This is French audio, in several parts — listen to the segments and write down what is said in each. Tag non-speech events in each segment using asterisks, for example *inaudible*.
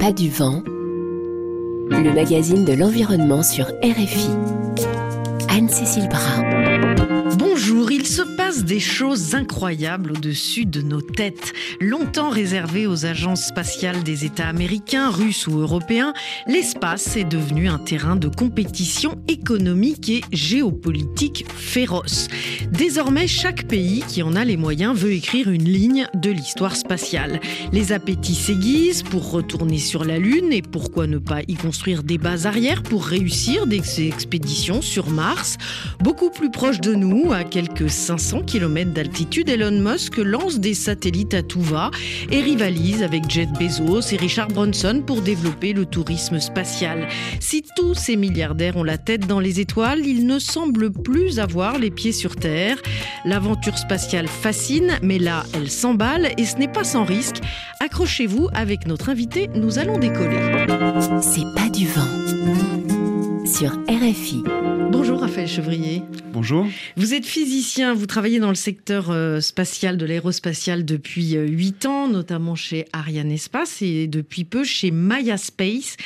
pas du vent, le magazine de l'environnement sur RFI. Anne-Cécile Brun. Il se passe des choses incroyables au-dessus de nos têtes. Longtemps réservé aux agences spatiales des États américains, russes ou européens, l'espace est devenu un terrain de compétition économique et géopolitique féroce. Désormais, chaque pays qui en a les moyens veut écrire une ligne de l'histoire spatiale. Les appétits s'aiguisent pour retourner sur la Lune et pourquoi ne pas y construire des bases arrières pour réussir des expéditions sur Mars? Beaucoup plus proche de nous, à quelques 500 km d'altitude, Elon Musk lance des satellites à tout va et rivalise avec Jeff Bezos et Richard Branson pour développer le tourisme spatial. Si tous ces milliardaires ont la tête dans les étoiles, ils ne semblent plus avoir les pieds sur Terre. L'aventure spatiale fascine, mais là, elle s'emballe et ce n'est pas sans risque. Accrochez-vous avec notre invité, nous allons décoller. C'est pas du vent. Sur RFI. Bonjour Raphaël Chevrier. Bonjour. Vous êtes physicien, vous travaillez dans le secteur euh, spatial, de l'aérospatial depuis euh, 8 ans, notamment chez Ariane Espace et depuis peu chez Maya Space,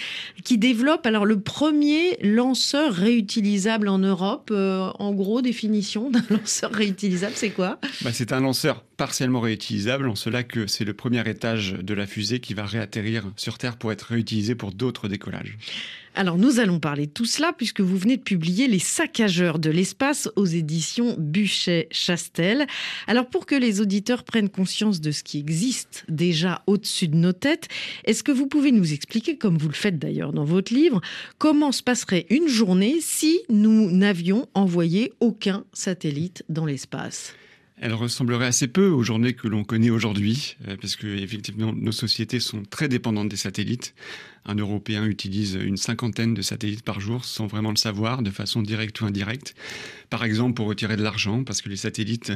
qui développe alors le premier lanceur réutilisable en Europe. Euh, en gros, définition d'un *laughs* lanceur réutilisable, c'est quoi? Bah, C'est un lanceur partiellement réutilisable, en cela que c'est le premier étage de la fusée qui va réatterrir sur Terre pour être réutilisé pour d'autres décollages. Alors nous allons parler de tout cela puisque vous venez de publier Les saccageurs de l'espace aux éditions Buchet-Chastel. Alors pour que les auditeurs prennent conscience de ce qui existe déjà au-dessus de nos têtes, est-ce que vous pouvez nous expliquer, comme vous le faites d'ailleurs dans votre livre, comment se passerait une journée si nous n'avions envoyé aucun satellite dans l'espace? Elle ressemblerait assez peu aux journées que l'on connaît aujourd'hui, euh, parce que effectivement nos sociétés sont très dépendantes des satellites. Un Européen utilise une cinquantaine de satellites par jour sans vraiment le savoir, de façon directe ou indirecte. Par exemple, pour retirer de l'argent, parce que les satellites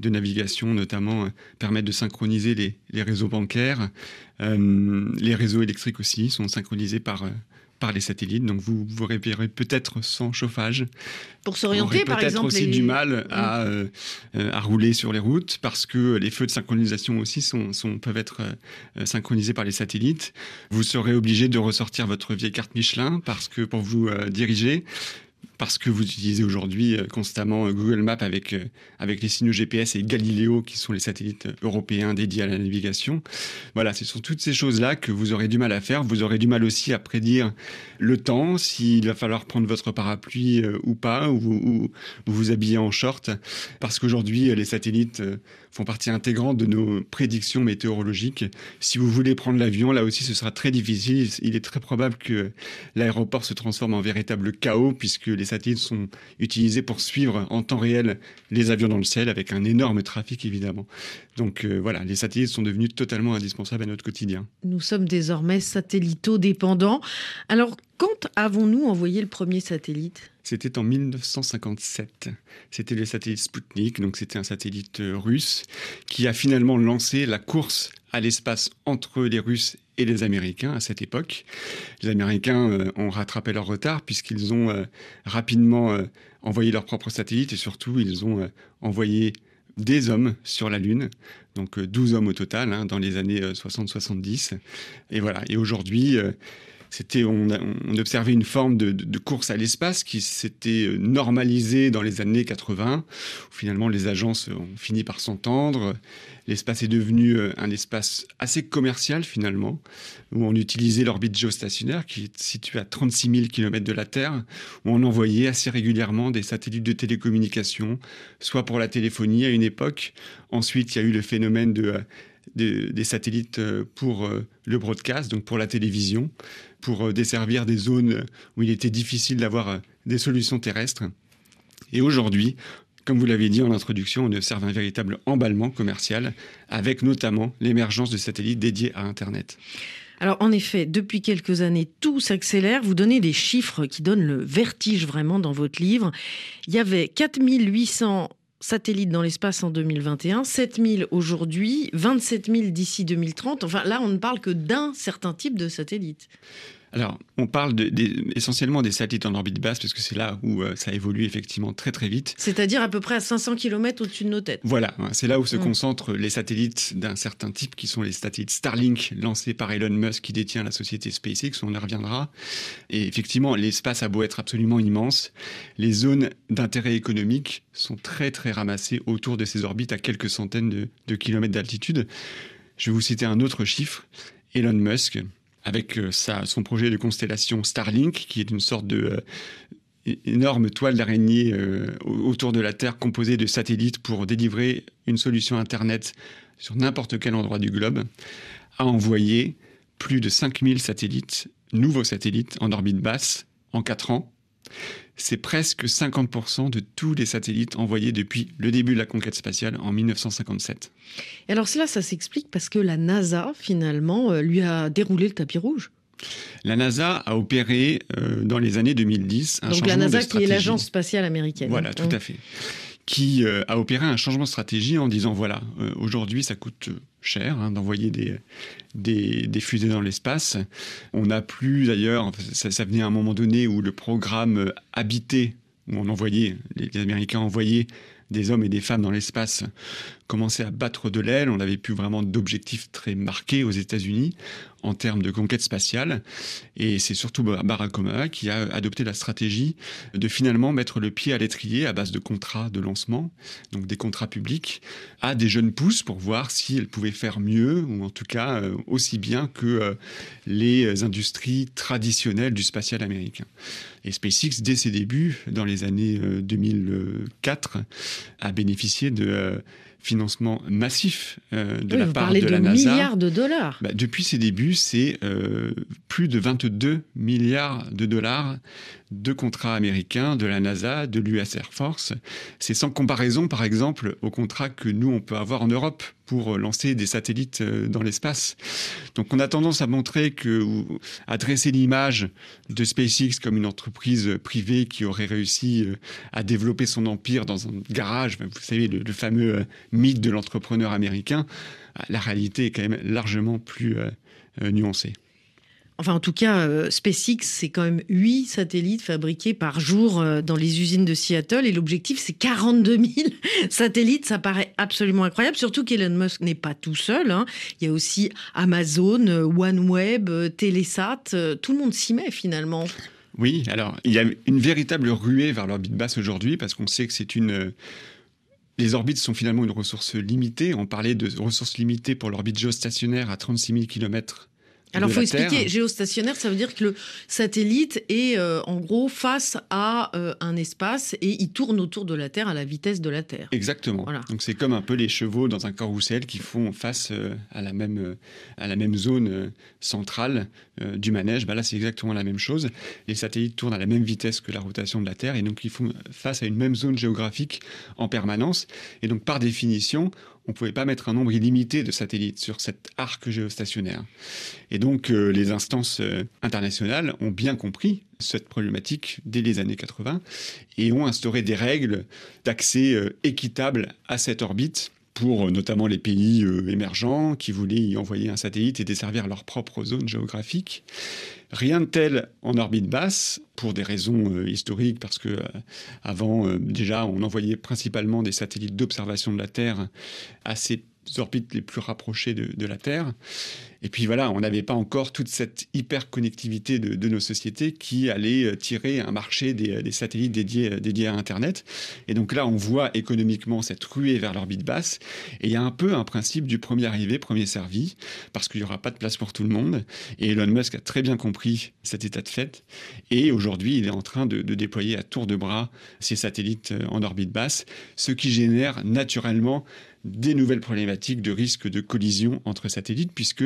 de navigation, notamment, euh, permettent de synchroniser les, réseaux bancaires. Euh, les réseaux électriques aussi sont synchronisés par par les satellites. Donc vous vous réveillerez peut-être sans chauffage. Pour s'orienter, par exemple. Peut-être aussi les... du mal à, mmh. euh, à, rouler sur les routes parce que les feux de synchronisation aussi sont, sont peuvent être euh, synchronisés par les satellites. Vous serez obligé de ressortir votre vieille carte Michelin parce que pour vous euh, diriger, parce que vous utilisez aujourd'hui euh, constamment euh, Google Maps avec, euh, avec les signaux GPS et Galileo, qui sont les satellites européens dédiés à la navigation. Voilà, ce sont toutes ces choses-là que vous aurez du mal à faire. Vous aurez du mal aussi à prédire le temps, s'il va falloir prendre votre parapluie ou pas, ou, ou, ou vous habiller en short, parce qu'aujourd'hui, les satellites font partie intégrante de nos prédictions météorologiques. Si vous voulez prendre l'avion, là aussi, ce sera très difficile. Il est très probable que l'aéroport se transforme en véritable chaos, puisque les satellites sont utilisés pour suivre en temps réel les avions dans le ciel, avec un énorme trafic, évidemment. Donc euh, voilà, les satellites sont devenus totalement indispensables à notre quotidien. Nous sommes désormais satellito-dépendants. Alors, quand avons-nous envoyé le premier satellite? C'était en 1957. C'était le satellite Sputnik, donc c'était un satellite euh, russe qui a finalement lancé la course à l'espace entre les Russes et les Américains à cette époque. Les Américains euh, ont rattrapé leur retard puisqu'ils ont euh, rapidement envoyé leur propre satellite et surtout ils ont envoyé des hommes sur la Lune, donc 12 hommes au total hein, dans les années 60-70. Et voilà, et aujourd'hui, c'était on, observait une forme de, de, course à l'espace qui s'était normalisée dans les années 80 où finalement les agences ont fini par s'entendre. L'espace est devenu un espace assez commercial finalement où on utilisait l'orbite géostationnaire qui est située à 36 000 km de la Terre où on envoyait assez régulièrement des satellites de télécommunication soit pour la téléphonie à une époque. Ensuite il y a eu le phénomène de des, satellites pour le broadcast, donc pour la télévision, pour desservir des zones où il était difficile d'avoir des solutions terrestres. Et aujourd'hui, comme vous l'avez dit en introduction, on observe un véritable emballement commercial, avec notamment l'émergence de satellites dédiés à Internet. Alors en effet, depuis quelques années, tout s'accélère. Vous donnez des chiffres qui donnent le vertige vraiment dans votre livre. Il y avait 4800 satellites dans l'espace en 2021, 7000 aujourd'hui, 27 000 d'ici 2030. Enfin, là, on ne parle que d'un certain type de satellite. Alors, on parle essentiellement des satellites en orbite basse, parce que c'est là où euh, ça évolue effectivement très très vite. C'est-à-dire à peu près à 500 km au-dessus de nos têtes. Voilà, c'est là où se mm. concentrent les satellites d'un certain type, qui sont les satellites Starlink, lancés par Elon Musk, qui détient la société SpaceX, on y reviendra. Et effectivement, l'espace a beau être absolument immense, les zones d'intérêt économique sont très très ramassées autour de ces orbites à quelques centaines de, de kilomètres d'altitude. Je vais vous citer un autre chiffre. Elon Musk, avec euh, son projet de constellation Starlink, qui est une sorte de euh, énorme toile d'araignée euh, autour de la Terre composée de satellites pour délivrer une solution Internet sur n'importe quel endroit du globe, a envoyé plus de 5000 satellites, nouveaux satellites en orbite basse en 4 ans c'est presque 50% de tous les satellites envoyés depuis le début de la conquête spatiale en 1957. Et alors cela, ça s'explique parce que la NASA, finalement, euh, lui a déroulé le tapis rouge. La NASA a opéré euh, dans les années 2010 un Donc la NASA qui est l'agence spatiale américaine. Voilà, tout à fait qui euh, a opéré un changement de stratégie en disant voilà, aujourd'hui ça coûte cher hein, d'envoyer des, des, fusées dans l'espace. On n'a plus d'ailleurs, ça, ça, venait à un moment donné où le programme habité, où on envoyait, les, Américains envoyaient des hommes et des femmes dans l'espace commençait à battre de l'aile. On n'avait plus vraiment d'objectifs très marqués aux États-Unis en termes de conquête spatiale. Et c'est surtout Barack Obama qui a adopté la stratégie de finalement mettre le pied à l'étrier à base de contrats de lancement, donc des contrats publics, à des jeunes pousses pour voir si elles pouvaient faire mieux, ou en tout cas euh, aussi bien que euh, les industries traditionnelles du spatial américain. Et SpaceX, dès ses débuts, dans les années 2004, euh, a bénéficié de financement massif euh, de la part de, la NASA. milliards de dollars. Bah, depuis ses débuts, c'est euh, plus de 22 milliards de dollars de contrats américains, de la NASA, de l'US Air Force. C'est sans comparaison, par exemple, aux contrats que nous, on peut avoir en Europe pour lancer des satellites euh, dans l'espace. Donc on a tendance à montrer que, à dresser l'image de SpaceX comme une entreprise privée qui aurait réussi euh, à développer son empire dans un garage, vous savez, le, fameux euh, mythe de l'entrepreneur américain. La réalité est quand même largement plus nuancée. Enfin, en tout cas, euh, SpaceX, c'est quand même 8 satellites fabriqués par jour euh, dans les usines de Seattle. Et l'objectif, c'est 42 000 *laughs* satellites. Ça paraît absolument incroyable. Surtout qu'Elon Musk n'est pas tout seul. Hein. Il y a aussi Amazon, euh, OneWeb, Telesat. Tout le monde s'y met finalement. Oui, alors il y a une véritable ruée vers l'orbite basse aujourd'hui parce qu'on sait que c'est une les orbites sont finalement une ressource limitée. On parlait de ressources limitées pour l'orbite géostationnaire à 36 000 km alors, il faut expliquer, géostationnaire, ça veut dire que le satellite est euh, en gros face à euh, un espace et il tourne autour de la Terre à la vitesse de la Terre. Exactement. Donc, c'est comme un peu les chevaux dans un carrousel qui font face euh, à, la même, à la même zone centrale du manège. Bah là, c'est exactement la même chose. Les satellites tournent à la même vitesse que la rotation de la Terre et donc ils font face à une même zone géographique en permanence. Et donc, par définition, on ne pouvait pas mettre un nombre illimité de satellites sur cet arc géostationnaire. Et donc, euh, les instances euh, internationales ont bien compris cette problématique dès les années 80 et ont instauré des règles d'accès euh, équitable à cette orbite pour notamment les pays émergents qui voulaient y envoyer un satellite et desservir leur propre zone géographique. Rien de tel en orbite basse, pour des raisons euh, historiques, parce que euh, avant, euh, déjà, on envoyait principalement des satellites d'observation de la Terre ces orbites les plus rapprochées de, la Terre. Et puis voilà, on n'avait pas encore toute cette hyper-connectivité de, nos sociétés qui allait euh, tirer un marché des, satellites dédiés, euh, dédiés à Internet. Et donc là, on voit économiquement cette ruée vers l'orbite basse. Et il y a un peu un principe du premier arrivé, premier servi, parce qu'il n'y aura pas de place pour tout le monde. Et Elon Musk a très bien compris cet état de fait. Et aujourd'hui, il est en train de, déployer à tour de bras ces satellites euh, en orbite basse, ce qui génère naturellement des nouvelles problématiques de risque de collision entre satellites, puisque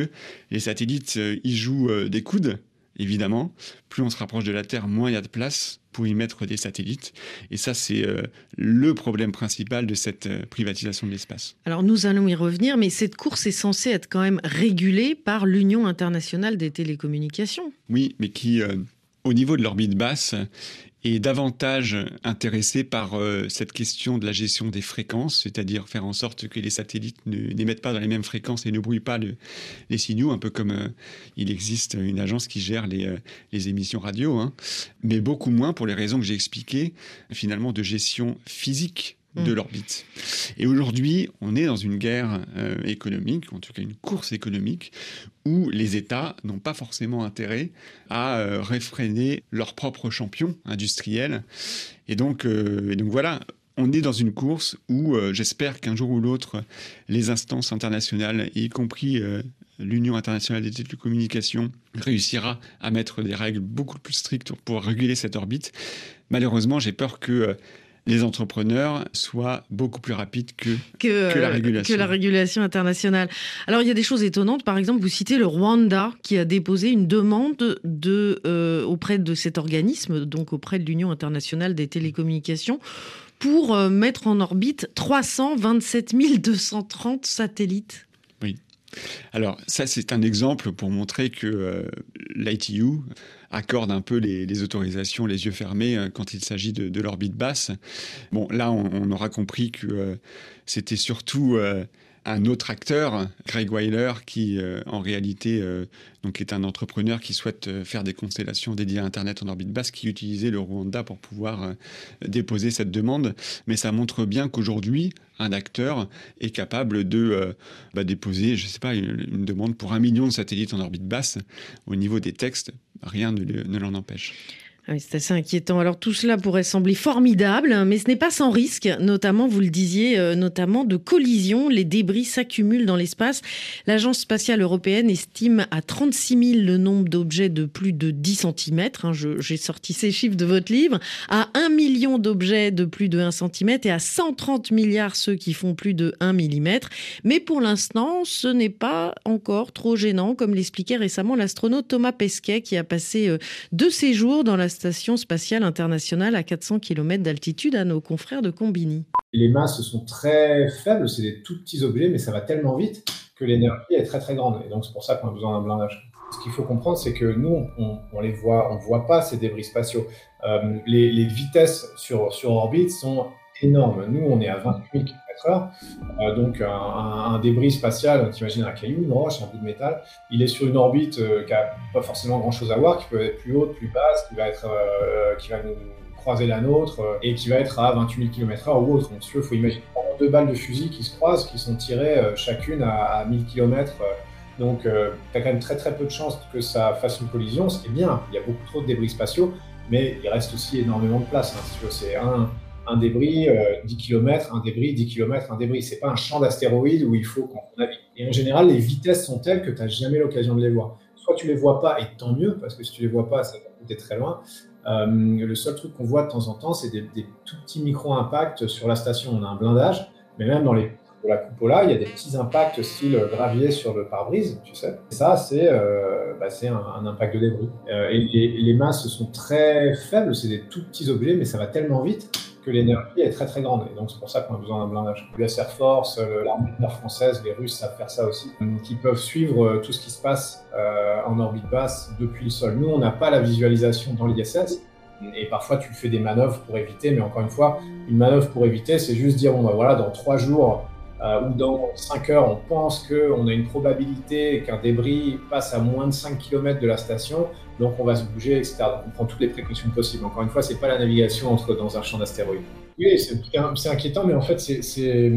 les satellites euh, y jouent euh, des coudes, évidemment. Plus on se rapproche de la Terre, moins il y a de place pour y mettre des satellites. Et ça, c'est euh, le problème principal de cette privatisation de l'espace. Alors nous allons y revenir, mais cette course est censée être quand même régulée par l'Union internationale des télécommunications. Oui, mais qui au niveau de l'orbite basse, est davantage intéressé par euh, cette question de la gestion des fréquences, c'est-à-dire faire en sorte que les satellites n'émettent pas dans les mêmes fréquences et ne brouillent pas les signaux, un peu comme euh, il existe une agence qui gère les, euh, émissions radio, hein. mais beaucoup moins pour les raisons que j'ai expliquées, finalement de gestion physique de mm. l'orbite. Et aujourd'hui, on est dans une guerre euh, économique, en tout cas une course économique, où les États n'ont pas forcément intérêt à euh, réfréner leurs propres champions industriels. Et donc, euh, et donc voilà, on est dans une course où j'espère qu'un jour ou l'autre, les instances internationales, y compris l'Union internationale des télécommunications, réussira à mettre des règles beaucoup plus strictes pour réguler cette orbite. Malheureusement, j'ai peur que les entrepreneurs soient beaucoup plus rapides que, que, la régulation. que la régulation internationale. Alors il y a des choses étonnantes. Par exemple, vous citez le Rwanda qui a déposé une demande de, euh, auprès de cet organisme, donc auprès de l'Union internationale des télécommunications, pour euh, mettre en orbite 327 230 satellites. Alors ça, c'est un exemple pour montrer que euh, l'ITU accorde un peu les, autorisations les yeux fermés euh, quand il s'agit de, l'orbite basse. Bon, là, on, aura compris que euh, c'était surtout un autre acteur, Greg Weiler, qui en réalité donc est un entrepreneur qui souhaite faire des constellations dédiées à Internet en orbite basse, qui utilisait le Rwanda pour pouvoir déposer cette demande. Mais ça montre bien qu'aujourd'hui, un acteur est capable de euh, bah, déposer, je sais pas, une, demande pour un million de satellites en orbite basse. Au niveau des textes, rien ne l'en empêche. Ah c'est assez inquiétant. Alors tout cela pourrait sembler formidable, mais ce n'est pas sans risque, notamment, vous le disiez, euh, notamment de collisions. Les débris s'accumulent dans l'espace. L'Agence spatiale européenne estime à 36 000 le nombre d'objets de plus de 10 cm. Hein, J'ai sorti ces chiffres de votre livre. À 1 million d'objets de plus de 1 cm et à 130 milliards ceux qui font plus de 1 mm. Mais pour l'instant, ce n'est pas encore trop gênant, comme l'expliquait récemment l'astronaute Thomas Pesquet, qui a passé euh, deux séjours dans la Station spatiale internationale à 400 km d'altitude à nos confrères de Combini. Les masses sont très faibles, c'est des tout petits objets, mais ça va tellement vite que l'énergie est très très grande. Et donc c'est pour ça qu'on a besoin d'un blindage. Ce qu'il faut comprendre, c'est que nous, on, on voit, voit pas ces débris spatiaux. Euh, les, vitesses sur, orbite sont énormes. Nous, on est à 28 euh, donc un, débris spatial, t'imagines un caillou, une roche, un bout de métal, il est sur une orbite euh, qui n'a pas forcément grand-chose à voir, qui peut être plus haute, plus basse, qui va, être, euh, qui va nous croiser la nôtre et qui va être à 28 000 km/h ou autre. Donc, il faut imaginer deux balles de fusil qui se croisent, qui sont tirées chacune à, 1000 km. Donc, tu as quand même très très peu de chances que ça fasse une collision, ce qui est bien. Il y a beaucoup trop de débris spatiaux, mais il reste aussi énormément de place. Hein, c'est un, un débris, 10 euh, km, un débris, 10 km, un débris. C'est pas un champ d'astéroïdes où il faut qu'on navigue. Et en général, les vitesses sont telles que tu n'as jamais l'occasion de les voir. Soit tu les vois pas, et tant mieux, parce que si tu les vois pas, ça va coûter très loin. Euh, le seul truc qu'on voit de temps en temps, c'est des, tout petits micro-impacts sur la station. On a un blindage, mais même dans la coupola, il y a des petits impacts style gravier sur le pare-brise, tu sais. Et ça, c'est euh, bah, un, impact de débris. et les, masses sont très faibles, c'est des tout petits objets, mais ça va tellement vite que l'énergie est très très grande. Et donc c'est pour ça qu'on a besoin d'un blindage. L'US Air Force, euh, l'armée de l'air française, les Russes savent faire ça aussi, qui peuvent suivre euh, tout ce qui se passe euh, en orbite basse depuis le sol. Nous, on n'a pas la visualisation dans l'ISS. Et parfois, tu fais des manœuvres pour éviter, mais encore une fois, une manœuvre pour éviter, c'est juste dire, bon, bah voilà, dans trois jours, ou dans 5 heures, on pense qu'on a une probabilité qu'un débris passe à moins de 5 km de la station donc on va se bouger, etc. Donc on prend toutes les précautions possibles. Encore une fois, c'est pas la navigation entre dans un champ d'astéroïdes. Oui, c'est inquiétant, mais en fait, c'est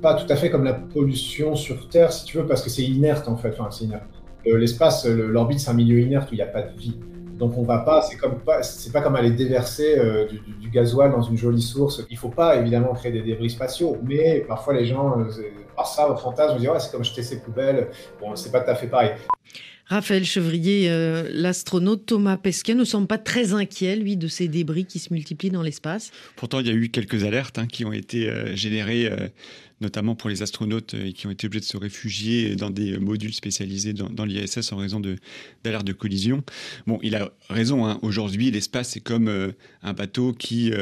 pas tout à fait comme la pollution sur Terre, si tu veux, parce que c'est inerte en fait. Enfin, c'est inerte. Euh, l'espace, l'orbite, c'est un milieu inerte où il n'y a pas de vie. Donc on va pas, c'est comme pas, c'est pas comme aller déverser euh, du, gasoil dans une jolie source. Il faut pas évidemment créer des débris spatiaux, mais parfois les gens, euh, par ça, au fantasme, dire ouais, c'est comme jeter ses poubelles. Bon, c'est pas tout à fait pareil. Raphaël Chevrier, euh, l'astronaute Thomas Pesquet ne semble pas très inquiet, lui, de ces débris qui se multiplient dans l'espace. Pourtant, il y a eu quelques alertes hein, qui ont été euh, générées, euh, notamment pour les astronautes qui ont été obligés de se réfugier dans des modules spécialisés dans, l'ISS en raison d'alertes de, collision. Bon, il a raison, hein. aujourd'hui, l'espace, c'est comme un bateau qui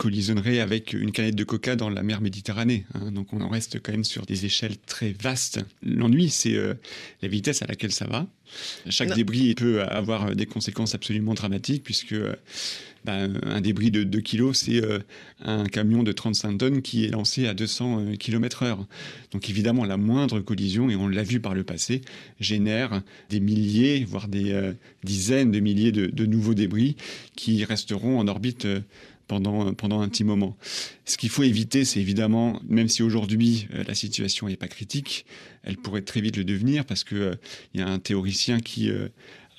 collisionnerait avec une canette de coca dans la mer Méditerranée. Hein. donc on en reste quand même sur des échelles très vastes. L'ennui, c'est euh, la vitesse à laquelle ça va. Chaque débris peut avoir des conséquences absolument dramatiques puisque euh, bah, un débris de 2 kg, c'est euh, un camion de 35 tonnes qui est lancé à 200 km/h. Donc évidemment, la moindre collision, et on l'a vu par le passé, génère des milliers, voire des dizaines de milliers de, de, nouveaux débris qui resteront en orbite pendant, pendant un petit moment. Ce qu'il faut éviter, c'est évidemment, même si aujourd'hui euh, la situation n'est pas critique, elle pourrait très vite le devenir parce qu'il euh, y a un théoricien qui euh,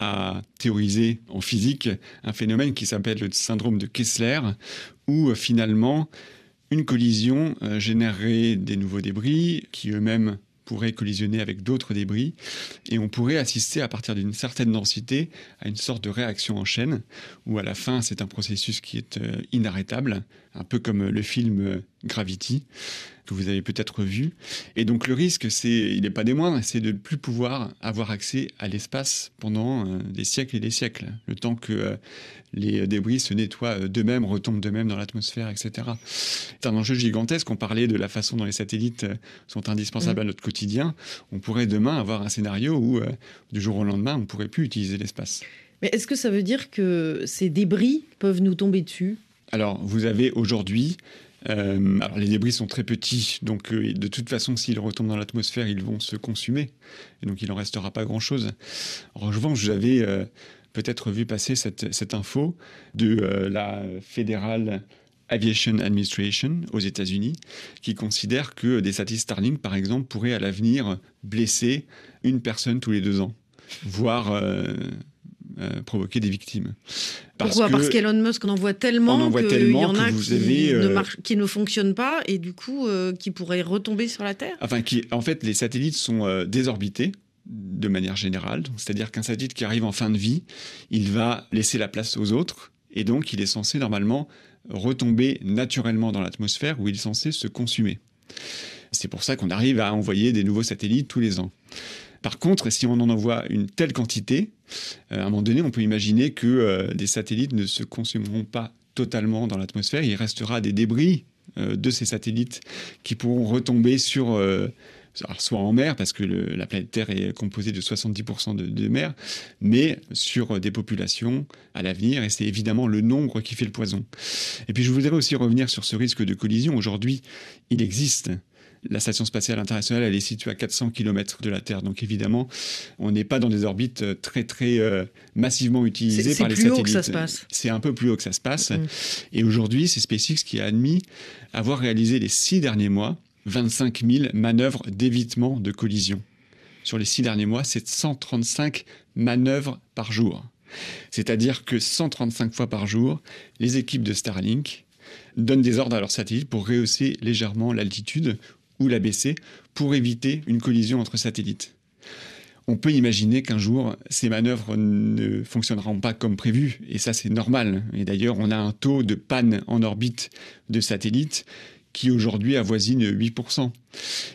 a théorisé en physique un phénomène qui s'appelle le syndrome de Kessler, où finalement une collision générerait des nouveaux débris qui eux-mêmes pourrait collisionner avec d'autres débris et on pourrait assister à partir d'une certaine densité à une sorte de réaction en chaîne où à la fin c'est un processus qui est euh, inarrêtable, un peu comme le film euh, Gravity que vous avez peut-être vu. Et donc le risque, c'est, il n'est pas des moindres, c'est de ne plus pouvoir avoir accès à l'espace pendant euh, des siècles et des siècles, le temps que les débris se nettoient d'eux-mêmes, retombent d'eux-mêmes dans l'atmosphère, etc. C'est un enjeu gigantesque. On parlait de la façon dont les satellites sont indispensables mmh. à notre quotidien. On pourrait demain avoir un scénario où, du jour au lendemain, on ne pourrait plus utiliser l'espace. Mais est-ce que ça veut dire que ces débris peuvent nous tomber dessus? Alors, vous avez aujourd'hui euh, alors les débris sont très petits, donc euh, de toute façon, s'ils retombent dans l'atmosphère, ils vont se consumer, et donc il n'en restera pas grand-chose. En revanche, j'avais euh, peut-être vu passer cette, cette info de la Federal Aviation Administration aux États-Unis, qui considère que des satellites Starlink, par exemple, pourraient à l'avenir blesser une personne tous les deux ans, voire euh, provoquer des victimes. Pourquoi Parce qu'Elon Musk en envoie tellement qu'il y en a qui, ne euh, qui, ne fonctionnent pas et du coup euh, qui pourraient retomber sur la Terre Enfin, qui, en fait, les satellites sont désorbités de manière générale. C'est-à-dire qu'un satellite qui arrive en fin de vie, il va laisser la place aux autres et donc il est censé normalement retomber naturellement dans l'atmosphère où il est censé se consumer. C'est pour ça qu'on arrive à envoyer des nouveaux satellites tous les ans. Par contre, si on en envoie une telle quantité, euh, à un moment donné, on peut imaginer que euh, des satellites ne se consumeront pas totalement dans l'atmosphère. Il restera des débris euh, de ces satellites qui pourront retomber sur soit en mer, parce que la planète Terre est composée de 70% de, de, mer, mais sur des populations à l'avenir, et c'est évidemment le nombre qui fait le poison. Et puis je voudrais aussi revenir sur ce risque de collision. Aujourd'hui, il existe la station spatiale internationale, elle est située à 400 km de la Terre. Donc évidemment, on n'est pas dans des orbites euh, très, très euh, massivement utilisées par les satellites. C'est plus haut que ça se passe. C'est un peu plus haut que ça se passe. Mm. Et aujourd'hui, c'est SpaceX qui a admis avoir réalisé les six derniers mois 25 000 manœuvres d'évitement de collision. Sur les six derniers mois, c'est 135 manœuvres par jour. C'est-à-dire que 135 fois par jour, les équipes de Starlink donnent des ordres à leurs satellites pour rehausser légèrement l'altitude ou la pour éviter une collision entre satellites. On peut imaginer qu'un jour, ces manœuvres ne fonctionneront pas comme prévu, et ça c'est normal. Et d'ailleurs, on a un taux de panne en orbite de satellites qui aujourd'hui avoisine 8%.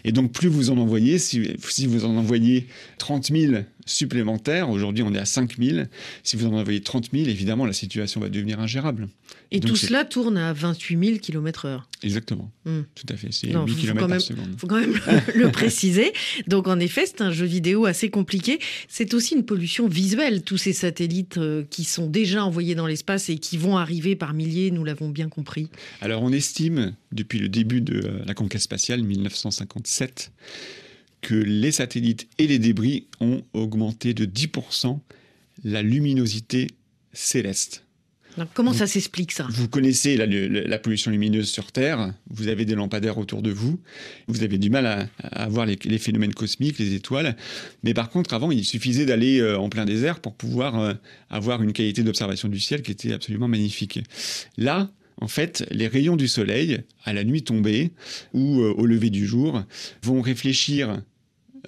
Et donc plus vous en envoyez, si, si vous en envoyez 30 000 supplémentaires, aujourd'hui on est à 5 000, si vous en envoyez 30 000, évidemment la situation va devenir ingérable. Et tout cela tourne à 28 000 km/h. Exactement, hmm. tout à fait, c'est 8 km par seconde. Il faut quand même le *laughs* préciser. Donc en effet, c'est un jeu vidéo assez compliqué. C'est aussi une pollution visuelle, tous ces satellites euh, qui sont déjà envoyés dans l'espace et qui vont arriver par milliers, nous l'avons bien compris. Alors on estime, depuis le début de la conquête spatiale, 1957, que les satellites et les débris ont augmenté de 10% la luminosité céleste. comment ça s'explique ça? Vous connaissez la, pollution lumineuse sur Terre, vous avez des lampadaires autour de vous, vous avez du mal à, voir les, phénomènes cosmiques, les étoiles, mais par contre avant il suffisait d'aller euh, en plein désert pour pouvoir euh, avoir une qualité d'observation du ciel qui était absolument magnifique. Là, en fait, les rayons du soleil, à la nuit tombée ou euh, au lever du jour, vont réfléchir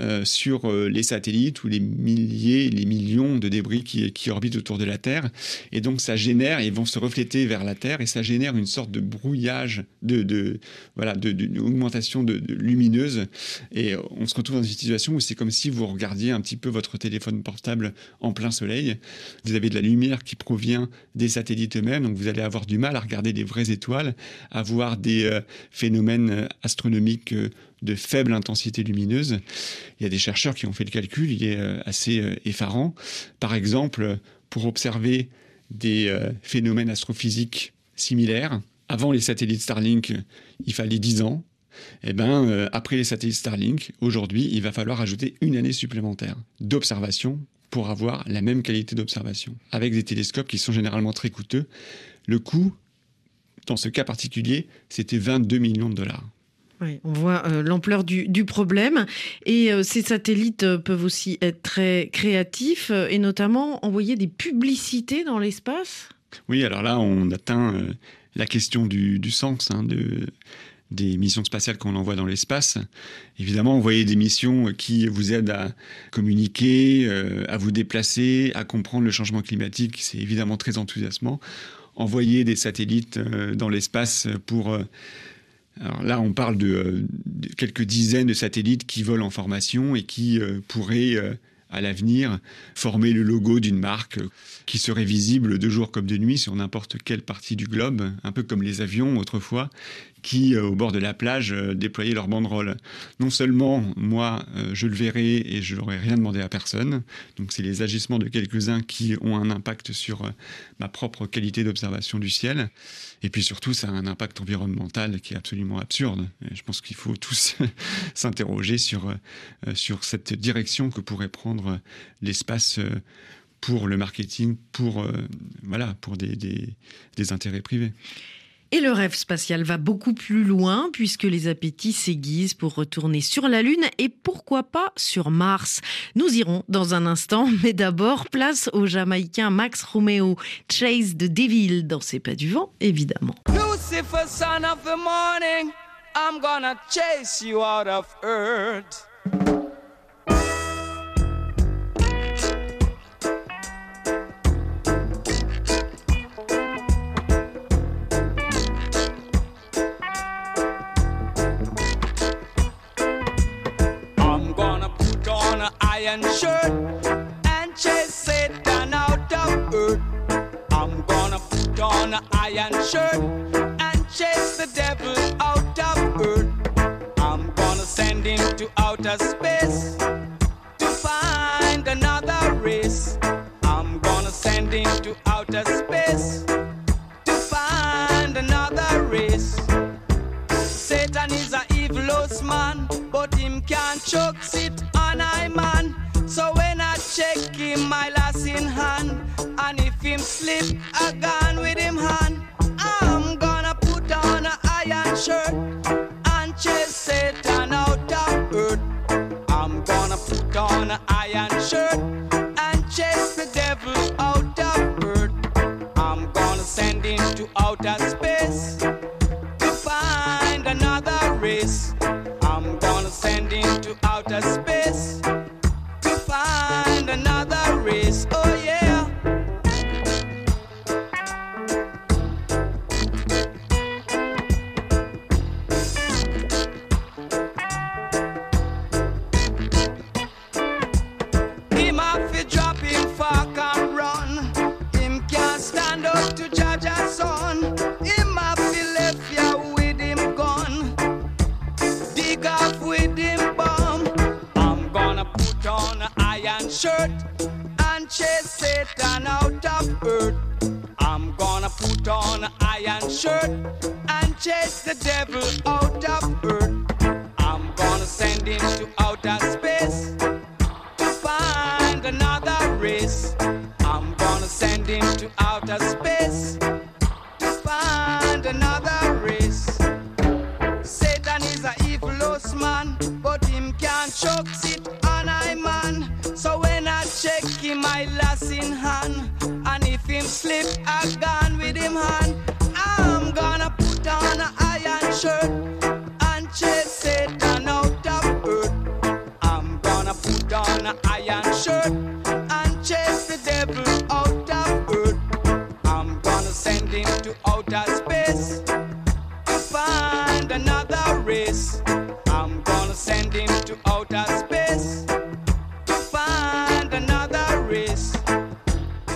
euh, sur euh, les satellites ou les milliers, les millions de débris qui, orbitent autour de la Terre. Et donc ça génère, ils vont se refléter vers la Terre et ça génère une sorte de brouillage, de, de voilà, de, de, augmentation de, lumineuse. Et on se retrouve dans une situation où c'est comme si vous regardiez un petit peu votre téléphone portable en plein soleil. Vous avez de la lumière qui provient des satellites eux-mêmes, donc vous allez avoir du mal à regarder des vraies étoiles, à voir des euh, phénomènes astronomiques de faible intensité lumineuse. Il y a des chercheurs qui ont fait le calcul, il est euh, assez euh, effarant. Par exemple, pour observer des euh, phénomènes astrophysiques similaires, avant les satellites Starlink, il fallait 10 ans. Eh ben, après les satellites Starlink, aujourd'hui, il va falloir ajouter une année supplémentaire d'observation pour avoir la même qualité d'observation. Avec des télescopes qui sont généralement très coûteux, le coût, dans ce cas particulier, c'était 22 millions de dollars on voit euh, l'ampleur du, problème. Et euh, ces satellites euh, peuvent aussi être très créatifs et notamment envoyer des publicités dans l'espace. Oui, alors là, on atteint la question du, sens hein, de, des missions spatiales qu'on envoie dans l'espace. Évidemment, envoyer des missions qui vous aident à communiquer, à vous déplacer, à comprendre le changement climatique, c'est évidemment très enthousiasmant. Envoyer des satellites dans l'espace pour là, on parle de, quelques dizaines de satellites qui volent en formation et qui euh, pourraient, euh, à l'avenir, former le logo d'une marque qui serait visible de jour comme de nuit sur n'importe quelle partie du globe, un peu comme les avions autrefois, qui, euh, au bord de la plage, euh, déployaient leur banderole. Non seulement, moi, euh, je le verrai et je n'aurai rien demandé à personne, donc c'est les agissements de quelques-uns qui ont un impact sur ma propre qualité d'observation du ciel, et puis surtout, ça a un impact environnemental qui est absolument absurde. je pense qu'il faut tous *laughs* s'interroger sur, sur cette direction que pourrait prendre l'espace pour le marketing, pour, voilà, pour des, des intérêts privés. Et le rêve spatial va beaucoup plus loin puisque les appétits s'aiguisent pour retourner sur la Lune et pourquoi pas sur Mars. Nous irons dans un instant, *laughs* mais d'abord place au Jamaïcain Max Romeo, Chase the Devil dans ses pas du vent, évidemment. Lucifer, son of the morning, I'm gonna chase you out of earth. Iron shirt and chase Satan out of earth. I'm gonna put on an iron shirt and chase the devil out of earth. I'm gonna send him to outer space him slip, a gun with him hand. I'm gonna put on a iron shirt and chase Satan out of earth. I'm gonna put on a iron shirt and chase the devil out of earth. I'm gonna send him to outer space to find another race. I'm gonna send him to outer space to find another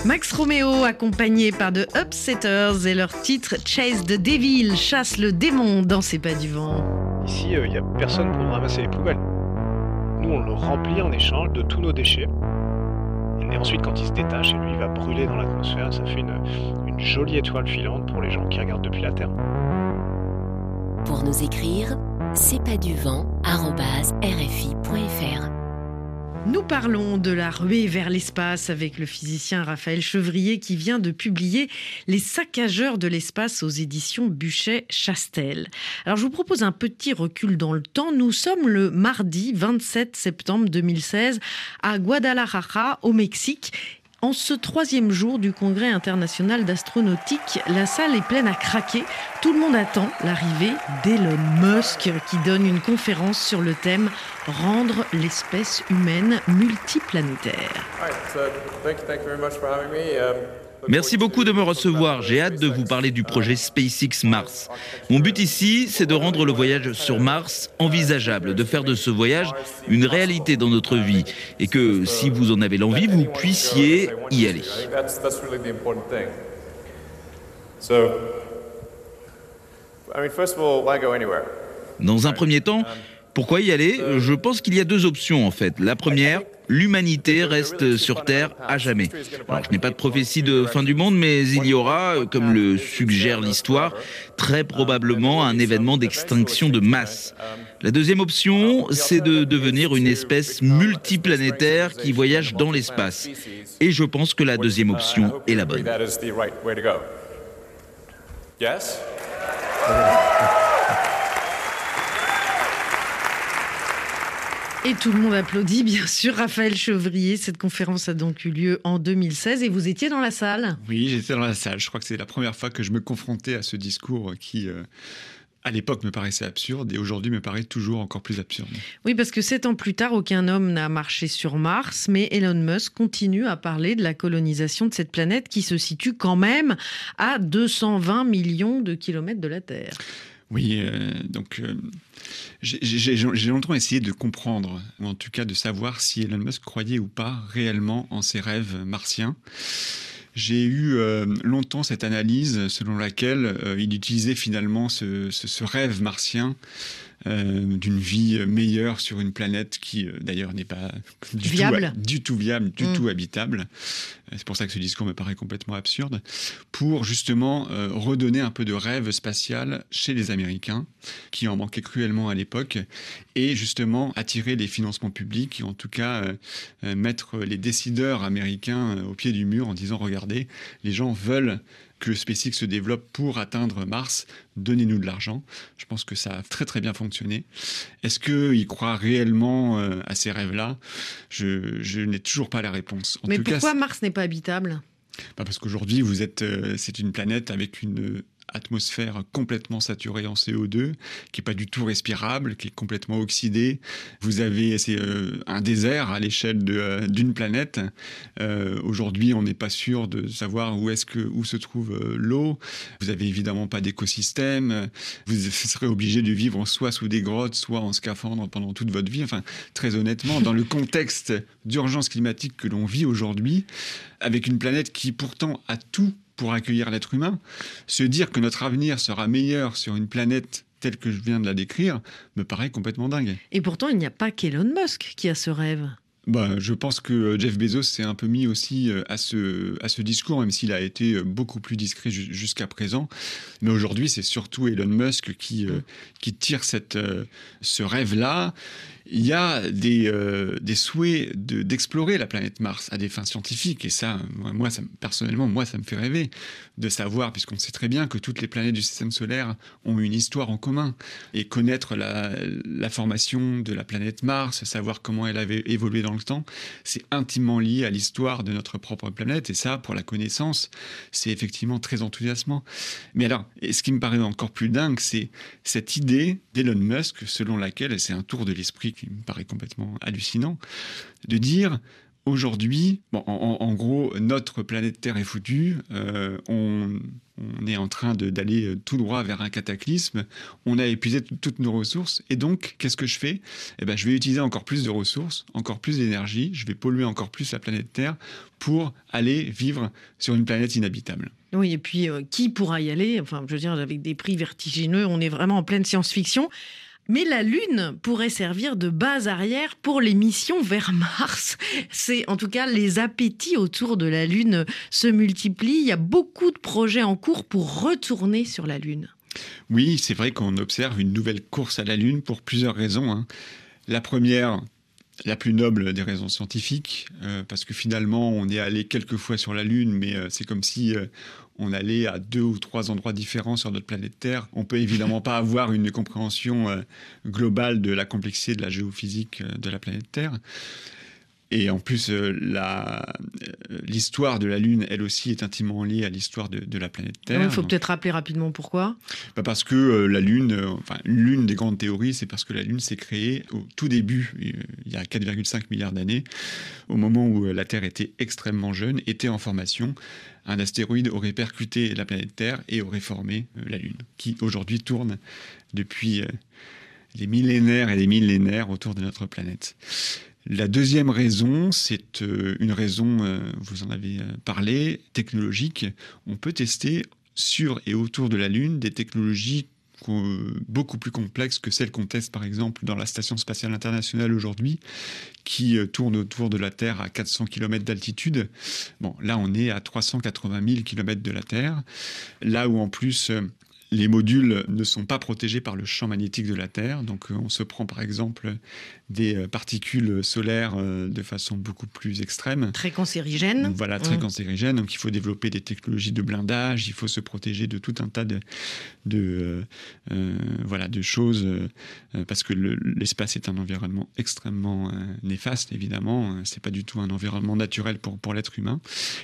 Max Romeo, accompagné par de Upsetters et leur titre Chase the Devil, chasse le démon dans ses pas du vent. Ici, il n'y a personne pour ramasser les poubelles. Nous, on le remplit en échange de tous nos déchets. Et ensuite, quand il se détache, et lui, il va brûler dans l'atmosphère. Ça fait une, une jolie étoile filante pour les gens qui regardent depuis la Terre. Pour nous écrire, c'est pas du vent, rfi.fr. Nous parlons de la ruée vers l'espace avec le physicien Raphaël Chevrier qui vient de publier Les saccageurs de l'espace aux éditions Buchet-Chastel. Alors je vous propose un petit recul dans le temps. Nous sommes le mardi 27 septembre 2016 à Guadalajara au Mexique en ce troisième jour du congrès international d'astronautique, la salle est pleine à craquer. Tout le monde attend l'arrivée d'Elon Musk qui donne une conférence sur le thème Rendre l'espèce humaine multiplanétaire. Merci beaucoup de me recevoir. J'ai hâte de vous parler du projet SpaceX Mars. Mon but ici, c'est de rendre le voyage sur Mars envisageable, de faire de ce voyage une réalité dans notre vie et que si vous en avez l'envie, vous puissiez y aller. Dans un premier temps, pourquoi y aller Je pense qu'il y a deux options en fait. La première, l'humanité reste sur Terre à jamais. Alors, je n'ai pas de prophétie de fin du monde, mais il y aura, comme le suggère l'histoire, très probablement un événement d'extinction de masse. La deuxième option, c'est de devenir une espèce multiplanétaire qui voyage dans l'espace. Et je pense que la deuxième option est la bonne. Et tout le monde applaudit, bien sûr, Raphaël Chevrier. Cette conférence a donc eu lieu en 2016 et vous étiez dans la salle Oui, j'étais dans la salle. Je crois que c'est la première fois que je me confrontais à ce discours qui... Euh, à l'époque me paraissait absurde et aujourd'hui me paraît toujours encore plus absurde. Oui, parce que sept ans plus tard, aucun homme n'a marché sur Mars, mais Elon Musk continue à parler de la colonisation de cette planète qui se situe quand même à 220 millions de kilomètres de la Terre. Oui, euh, donc euh, j'ai longtemps essayé de comprendre, ou en tout cas de savoir si Elon Musk croyait ou pas réellement en ses rêves martiens. J'ai eu euh, longtemps cette analyse selon laquelle euh, il utilisait finalement ce, ce, ce rêve martien euh, d'une vie meilleure sur une planète qui d'ailleurs n'est pas du viable. tout, du tout viable, du Mm. tout habitable. C'est pour ça que ce discours me paraît complètement absurde. Pour justement euh, redonner un peu de rêve spatial chez les Américains, qui en manquaient cruellement à l'époque, et justement attirer les financements publics, et en tout cas euh, euh, mettre les décideurs américains au pied du mur en disant regardez, les gens veulent que SpaceX se développe pour atteindre Mars, donnez-nous de l'argent. Je pense que ça a très très bien fonctionné. Est-ce qu'il croit réellement à ces rêves-là? Je, je n'ai toujours pas la réponse. En mais tout cas, pourquoi Mars n'est pas habitable? Bah, parce qu'aujourd'hui, vous êtes, euh, c'est une planète avec une atmosphère complètement saturée en CO2, qui est pas du tout respirable, qui est complètement oxydée. Vous avez euh, un désert à l'échelle euh, d'une planète. Euh, Aujourd'hui, on n'est pas sûr de savoir où où se trouve l'eau. Vous avez évidemment pas d'écosystème. Vous serez obligé de vivre soit sous des grottes, soit en scaphandre pendant toute votre vie. Enfin, très honnêtement, dans le contexte d'urgence climatique que l'on vit aujourd'hui, avec une planète qui pourtant a tout pour accueillir l'être humain, se dire que notre avenir sera meilleur sur une planète telle que je viens de la décrire me paraît complètement dingue. Et pourtant, il n'y a pas qu'Elon Musk qui a ce rêve. Bah, je pense que euh, Jeff Bezos s'est un peu mis aussi euh, à ce, à ce discours, même s'il a été euh, beaucoup plus discret ju- jusqu'à présent. Mais aujourd'hui, c'est surtout Elon Musk qui, euh, qui tire cette, ce rêve-là. Il y a des, euh, des souhaits de- d'explorer la planète Mars à des fins scientifiques. Et ça, moi, personnellement, moi, ça me fait rêver de savoir, puisqu'on sait très bien que toutes les planètes du système solaire ont une histoire en commun. Et connaître la, formation de la planète Mars, savoir comment elle avait évolué dans le temps, c'est intimement lié à l'histoire de notre propre planète. Et ça, pour la connaissance, c'est effectivement très enthousiasmant. Mais alors, ce qui me paraît encore plus dingue, c'est cette idée d'Elon Musk selon laquelle, c'est un tour de l'esprit qui me paraît complètement hallucinant, de dire aujourd'hui, bon, en, gros, notre planète Terre est foutue, euh, on, est en train d'aller tout droit vers un cataclysme, on a épuisé toutes nos ressources, et donc, qu'est-ce que je fais? Eh ben, Je vais utiliser encore plus de ressources, encore plus d'énergie, je vais polluer encore plus la planète Terre pour aller vivre sur une planète inhabitable. Oui, et puis euh, qui pourra y aller? Enfin, je veux dire, avec des prix vertigineux, on est vraiment en pleine science-fiction. Mais la Lune pourrait servir de base arrière pour les missions vers Mars. C'est en tout cas les appétits autour de la Lune se multiplient. Il y a beaucoup de projets en cours pour retourner sur la Lune. Oui, c'est vrai qu'on observe une nouvelle course à la Lune pour plusieurs raisons. Hein. La première, la plus noble des raisons scientifiques, euh, parce que finalement, on est allé quelques fois sur la Lune, mais euh, c'est comme si euh, on allait à deux ou trois endroits différents sur notre planète Terre. On peut évidemment pas avoir une compréhension globale de la complexité de la géophysique de la planète Terre. Et en plus, euh, l'histoire de la Lune, elle aussi, est intimement liée à l'histoire de, de, la planète Terre. Il faut peut-être rappeler rapidement pourquoi. Bah parce que euh, la Lune, euh, enfin, l'une des grandes théories, c'est parce que la Lune s'est créée au tout début, il y a 4,5 milliards d'années, au moment où la Terre était extrêmement jeune, était en formation. Un astéroïde aurait percuté la planète Terre et aurait formé la Lune, qui aujourd'hui tourne depuis des millénaires et des millénaires autour de notre planète. La deuxième raison, c'est euh, une raison, euh, vous en avez euh, parlé, technologique. On peut tester sur et autour de la Lune des technologies beaucoup plus complexes que celles qu'on teste par exemple dans la Station spatiale internationale aujourd'hui, qui tourne autour de la Terre à 400 km d'altitude. Bon, là on est à 380 000 km de la Terre, là où en plus les modules ne sont pas protégés par le champ magnétique de la Terre. Donc on se prend par exemple des euh, particules solaires euh, de façon beaucoup plus extrême. Très cancérigène. Voilà, très mmh. cancérigène. Donc il faut développer des technologies de blindage, il faut se protéger de tout un tas de, de, euh, voilà, de choses, euh, parce que l'espace est un environnement extrêmement euh, néfaste, évidemment. C'est pas du tout un environnement naturel pour, pour l'être humain.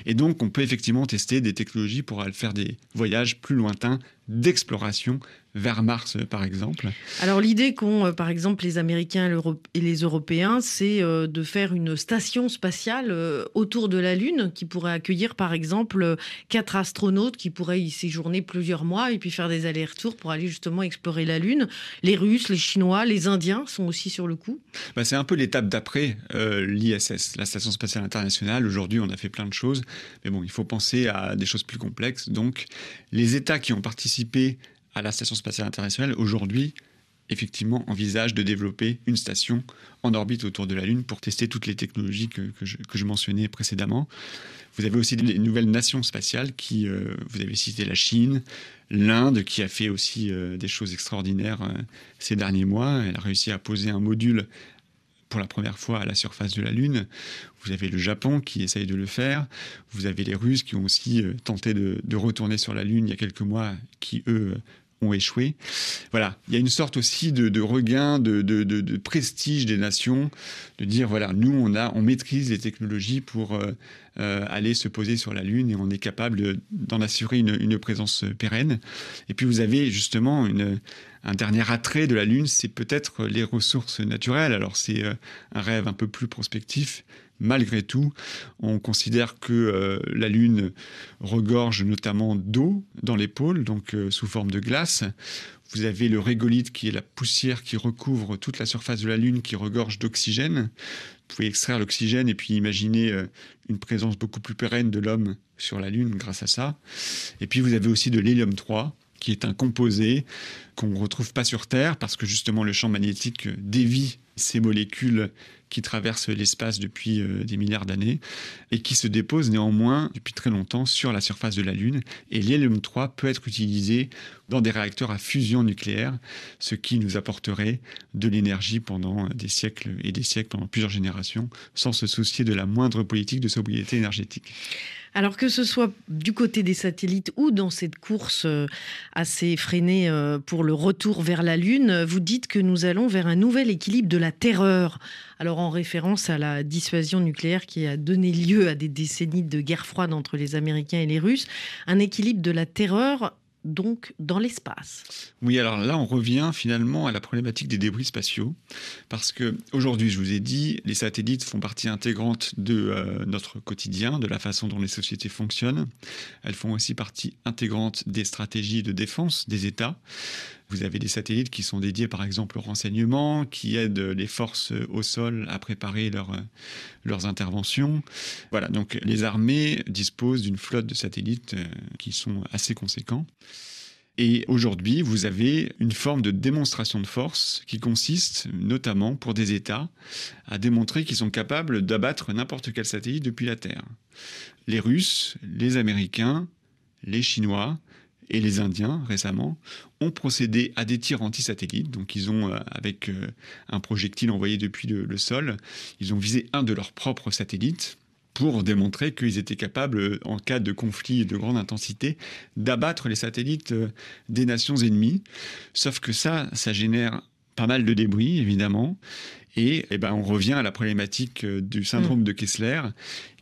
Et donc on peut effectivement tester des technologies pour aller faire des voyages plus lointains d'exploration vers Mars, par exemple. Alors l'idée qu'ont, euh, par exemple, les Américains et les Européens, c'est euh, de faire une station spatiale euh, autour de la Lune qui pourrait accueillir, par exemple, quatre astronautes qui pourraient y séjourner plusieurs mois et puis faire des allers-retours pour aller justement explorer la Lune. Les Russes, les Chinois, les Indiens sont aussi sur le coup. Bah, c'est un peu l'étape d'après l'ISS, la Station spatiale internationale. Aujourd'hui, on a fait plein de choses, mais bon, il faut penser à des choses plus complexes. Donc, les États qui ont participé à la Station spatiale internationale, aujourd'hui, effectivement, envisage de développer une station en orbite autour de la Lune pour tester toutes les technologies que, que, je, mentionnais précédemment. Vous avez aussi des nouvelles nations spatiales qui, euh, vous avez cité la Chine, l'Inde qui a fait aussi euh, des choses extraordinaires euh, ces derniers mois. Elle a réussi à poser un module pour la première fois à la surface de la Lune. Vous avez le Japon qui essaye de le faire. Vous avez les Russes qui ont aussi tenté de, retourner sur la Lune il y a quelques mois, qui eux ont échoué. Voilà, il y a une sorte aussi de, regain de, prestige des nations, de dire voilà, nous on a, on maîtrise les technologies pour euh, euh, aller se poser sur la Lune et on est capable d'en assurer une, présence pérenne. Et puis vous avez justement un dernier attrait de la Lune, c'est peut-être les ressources naturelles. Alors c'est euh, un rêve un peu plus prospectif, malgré tout, on considère que euh, la Lune regorge notamment d'eau dans les pôles, donc euh, sous forme de glace. Vous avez le régolithe qui est la poussière qui recouvre toute la surface de la Lune, qui regorge d'oxygène. Vous pouvez extraire l'oxygène et puis imaginer euh, une présence beaucoup plus pérenne de l'homme sur la Lune grâce à ça. Et puis vous avez aussi de l'hélium 3, qui est un composé qu'on ne retrouve pas sur Terre parce que justement le champ magnétique dévie ces molécules qui traversent l'espace depuis euh, des milliards d'années et qui se déposent néanmoins depuis très longtemps sur la surface de la Lune. Et l'hélium 3 peut être utilisé dans des réacteurs à fusion nucléaire, ce qui nous apporterait de l'énergie pendant des siècles et des siècles, pendant plusieurs générations, sans se soucier de la moindre politique de sobriété énergétique. Alors que ce soit du côté des satellites ou dans cette course euh, assez freinée euh, pour le retour vers la Lune, vous dites que nous allons vers un nouvel équilibre de la terreur. Alors en référence à la dissuasion nucléaire qui a donné lieu à des décennies de guerre froide entre les Américains et les Russes, un équilibre de la terreur donc dans l'espace. Oui, alors là, on revient finalement à la problématique des débris spatiaux, parce que aujourd'hui, je vous ai dit, les satellites font partie intégrante de euh, notre quotidien, de la façon dont les sociétés fonctionnent. Elles font aussi partie intégrante des stratégies de défense des États. Vous avez des satellites qui sont dédiés par exemple au renseignement, qui aident les forces au sol à préparer leur, leurs interventions. Voilà, donc les armées disposent d'une flotte de satellites euh, qui sont assez conséquents. Et aujourd'hui, vous avez une forme de démonstration de force qui consiste notamment pour des États à démontrer qu'ils sont capables d'abattre n'importe quel satellite depuis la Terre. Les Russes, les Américains, les Chinois et les Indiens récemment ont procédé à des tirs anti-satellites. Donc ils ont, euh, avec euh, un projectile envoyé depuis le, le sol, ils ont visé un de leurs propres satellites pour démontrer qu'ils étaient capables, euh, en cas de conflit de grande intensité, d'abattre les satellites des nations ennemies. Sauf que ça, ça génère pas mal de débris, évidemment. Et, eh ben, on revient à la problématique du syndrome de Kessler,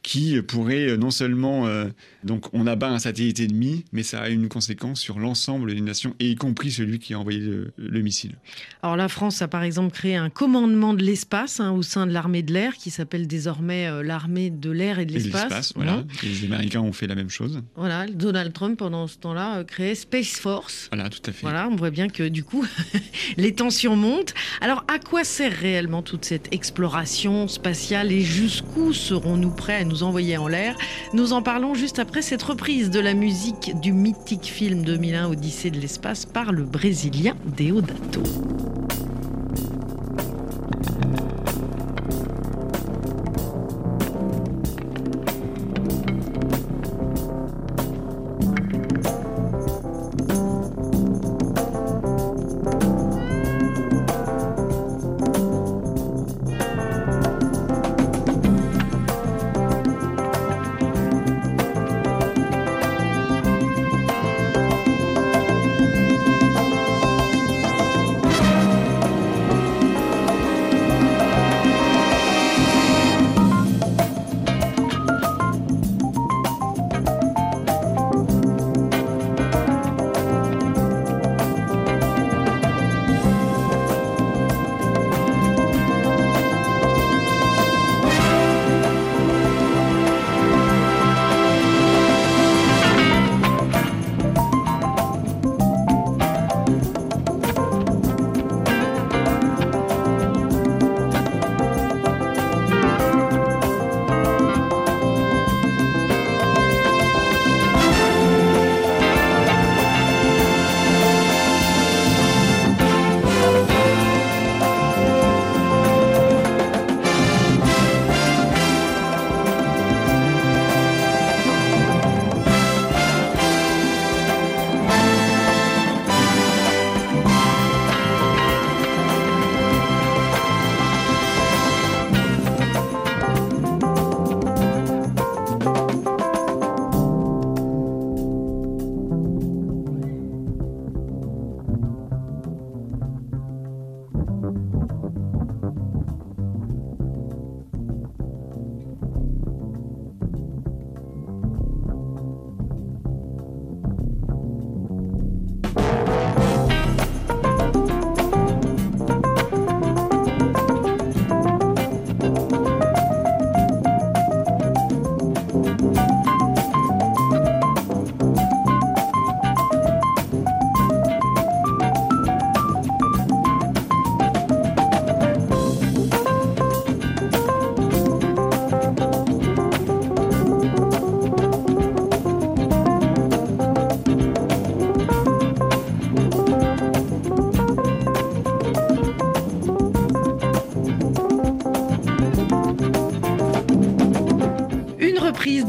qui pourrait non seulement euh, donc on abat un satellite ennemi, mais ça a une conséquence sur l'ensemble des nations, et y compris celui qui a envoyé le, le missile. Alors la France a par exemple créé un commandement de l'espace hein, au sein de l'armée de l'air, qui s'appelle désormais euh, l'armée de l'air et de l'espace. voilà. Hein. Et les Américains ont fait la même chose. Voilà, Donald Trump pendant ce temps-là euh, créait Space Force. Voilà, tout à fait. Voilà, on voit bien que du coup, *laughs* les tensions montent. Alors, à quoi sert réellement toute cette exploration spatiale et jusqu'où serons-nous prêts à nous envoyer en l'air Nous en parlons juste après cette reprise de la musique du mythique film 2001 Odyssée de l'espace par le Brésilien Deodato.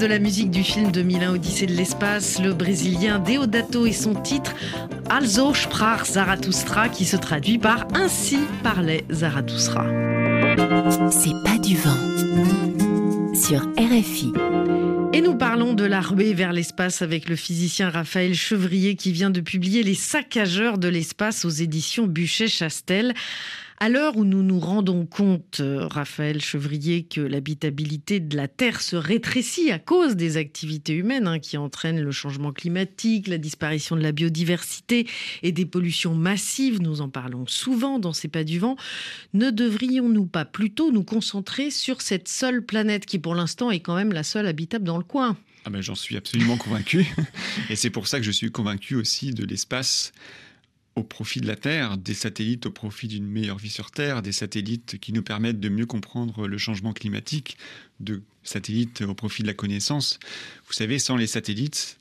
La musique du film 2001 Odyssée de l'espace, le brésilien Deodato et son titre Also sprach Zarathustra qui se traduit par Ainsi parlait Zarathustra. C'est pas du vent. Sur RFI. Et nous parlons de la ruée vers l'espace avec le physicien Raphaël Chevrier qui vient de publier Les saccageurs de l'espace aux éditions Buchet-Chastel. À l'heure où nous nous rendons compte, euh, Raphaël Chevrier, que l'habitabilité de la Terre se rétrécit à cause des activités humaines hein, qui entraînent le changement climatique, la disparition de la biodiversité et des pollutions massives, nous en parlons souvent dans ces pas du vent, ne devrions-nous pas plutôt nous concentrer sur cette seule planète qui pour l'instant est quand même la seule habitable dans le coin? Ah ben, J'en suis absolument convaincu. et c'est pour ça que je suis convaincu aussi de l'espace au profit de la Terre, des satellites au profit d'une meilleure vie sur Terre, des satellites qui nous permettent de mieux comprendre le changement climatique, de satellites au profit de la connaissance. Vous savez, sans les satellites,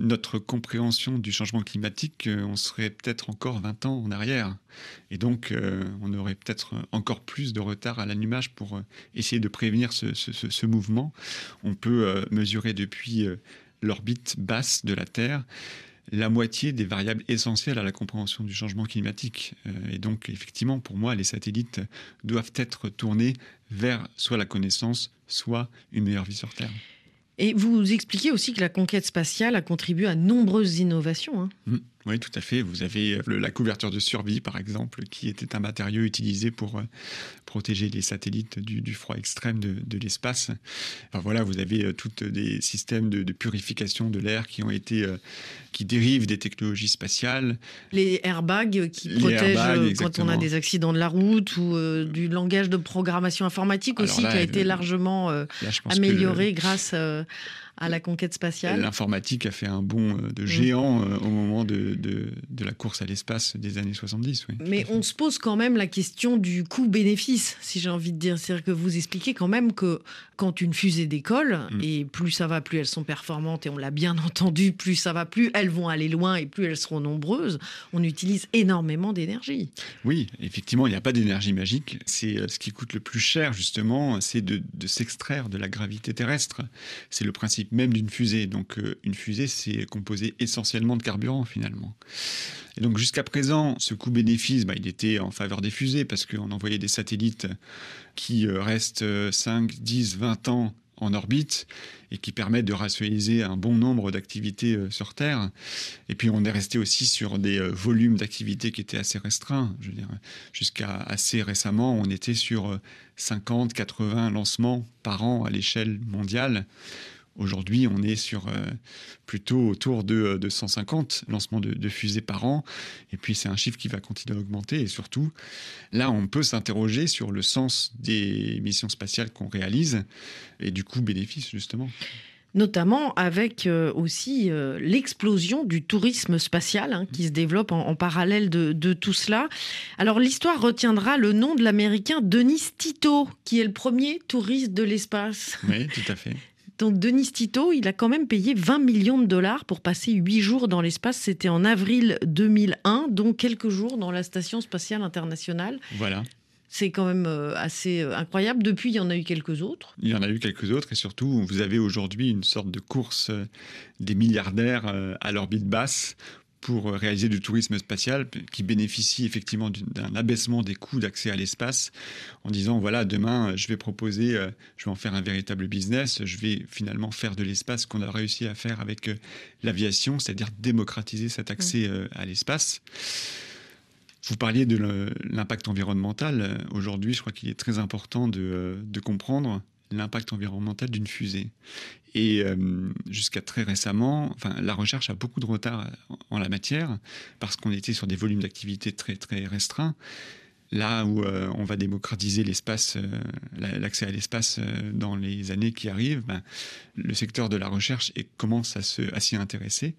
notre compréhension du changement climatique, euh, on serait peut-être encore 20 ans en arrière. Et donc, euh, on aurait peut-être encore plus de retard à l'allumage pour euh, essayer de prévenir ce, mouvement. On peut mesurer depuis l'orbite basse de la Terre la moitié des variables essentielles à la compréhension du changement climatique. et donc, effectivement, pour moi, les satellites doivent être tournés vers soit la connaissance, soit une meilleure vie sur Terre. Et vous expliquez aussi que la conquête spatiale a contribué à nombreuses innovations. Hein. Mmh. Oui, tout à fait. Vous avez euh, la couverture de survie, par exemple, qui était un matériau utilisé pour euh, protéger les satellites du, froid extrême de, l'espace. Enfin, voilà, vous avez euh, tous des systèmes de, purification de l'air qui ont été, qui dérivent des technologies spatiales. Les airbags qui protègent quand on a des accidents de la route ou du langage de programmation informatique aussi qui a été largement amélioré grâce à à la conquête spatiale. L'informatique a fait un bond euh, de mm. géant euh, au moment de, de, la course à l'espace des années 70. Mais on se pose quand même la question du coût-bénéfice, si j'ai envie de dire. C'est-à-dire que vous expliquez quand même que quand une fusée décolle, mm. et plus ça va, plus elles sont performantes, et on l'a bien *laughs* entendu, plus ça va, plus elles vont aller loin et plus elles seront nombreuses, on utilise énormément d'énergie. Oui, effectivement, il n'y a pas d'énergie magique. C'est euh, ce qui coûte le plus cher, justement, c'est de, de s'extraire de la gravité terrestre. C'est le principe même d'une fusée. Donc euh, une fusée, c'est composé essentiellement de carburant finalement. Et donc jusqu'à présent, ce coût-bénéfice, bah, il était en faveur des fusées parce qu'on envoyait des satellites qui euh, restent 5, 10, 20 ans en orbite et qui permettent de rationaliser un bon nombre d'activités euh, sur Terre. Et puis on est resté aussi sur des volumes d'activités qui étaient assez restreints. Je veux dire, jusqu'à assez récemment, on était sur 50, 80 lancements par an à l'échelle mondiale. Aujourd'hui, on est sur euh, plutôt autour de, 150 lancements de, fusées par an. Et puis, c'est un chiffre qui va continuer à augmenter. Et surtout, là, on peut s'interroger sur le sens des missions spatiales qu'on réalise et du coup, bénéfice, justement notamment avec euh, aussi euh, l'explosion du tourisme spatial hein, qui se développe en, parallèle de, de, tout cela. Alors l'histoire retiendra le nom de l'Américain Denis Tito, qui est le premier touriste de l'espace. Oui, tout à fait. Donc Denis Tito, il a quand même payé 20 millions de dollars pour passer 8 jours dans l'espace. C'était en avril 2001, donc quelques jours dans la Station spatiale internationale. Voilà. C'est quand même euh, assez euh, incroyable. Depuis, il y en a eu quelques autres. Il y en a eu quelques autres et surtout, vous avez aujourd'hui une sorte de course euh, des milliardaires à l'orbite basse pour réaliser du tourisme spatial qui bénéficie effectivement d'un abaissement des coûts d'accès à l'espace en disant voilà demain je vais proposer euh, je vais en faire un véritable business je vais finalement faire de l'espace qu'on a réussi à faire avec euh, l'aviation c'est-à-dire démocratiser cet accès mmh. euh, à l'espace vous parliez de l'impact environnemental. Aujourd'hui, je crois qu'il est très important de, de comprendre l'impact environnemental d'une fusée. Et euh, jusqu'à très récemment, enfin, la recherche a beaucoup de retard en la matière parce qu'on était sur des volumes d'activité très très restreints. Là où euh, on va démocratiser l'espace, euh, l'accès à l'espace dans les années qui arrivent, ben, le secteur de la recherche commence à, à s'y intéresser.